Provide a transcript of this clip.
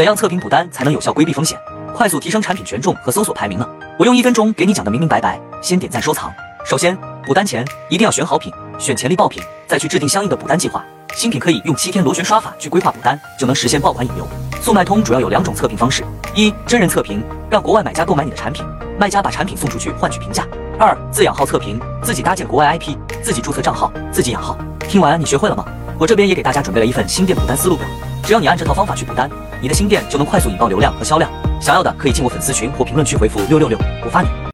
怎样测评补单才能有效规避风险，快速提升产品权重和搜索排名呢？我用一分钟给你讲的明明白白。先点赞收藏。首先，补单前一定要选好品，选潜力爆品，再去制定相应的补单计划。新品可以用七天螺旋刷法去规划补单，就能实现爆款引流。速卖通主要有两种测评方式：一、真人测评，让国外买家购买你的产品，卖家把产品送出去换取评价；二、自养号测评，自己搭建国外 IP，自己注册账号，自己养号。听完你学会了吗？我这边也给大家准备了一份新店补单思路表，只要你按这套方法去补单，你的新店就能快速引爆流量和销量。想要的可以进我粉丝群或评论区回复六六六，我发你。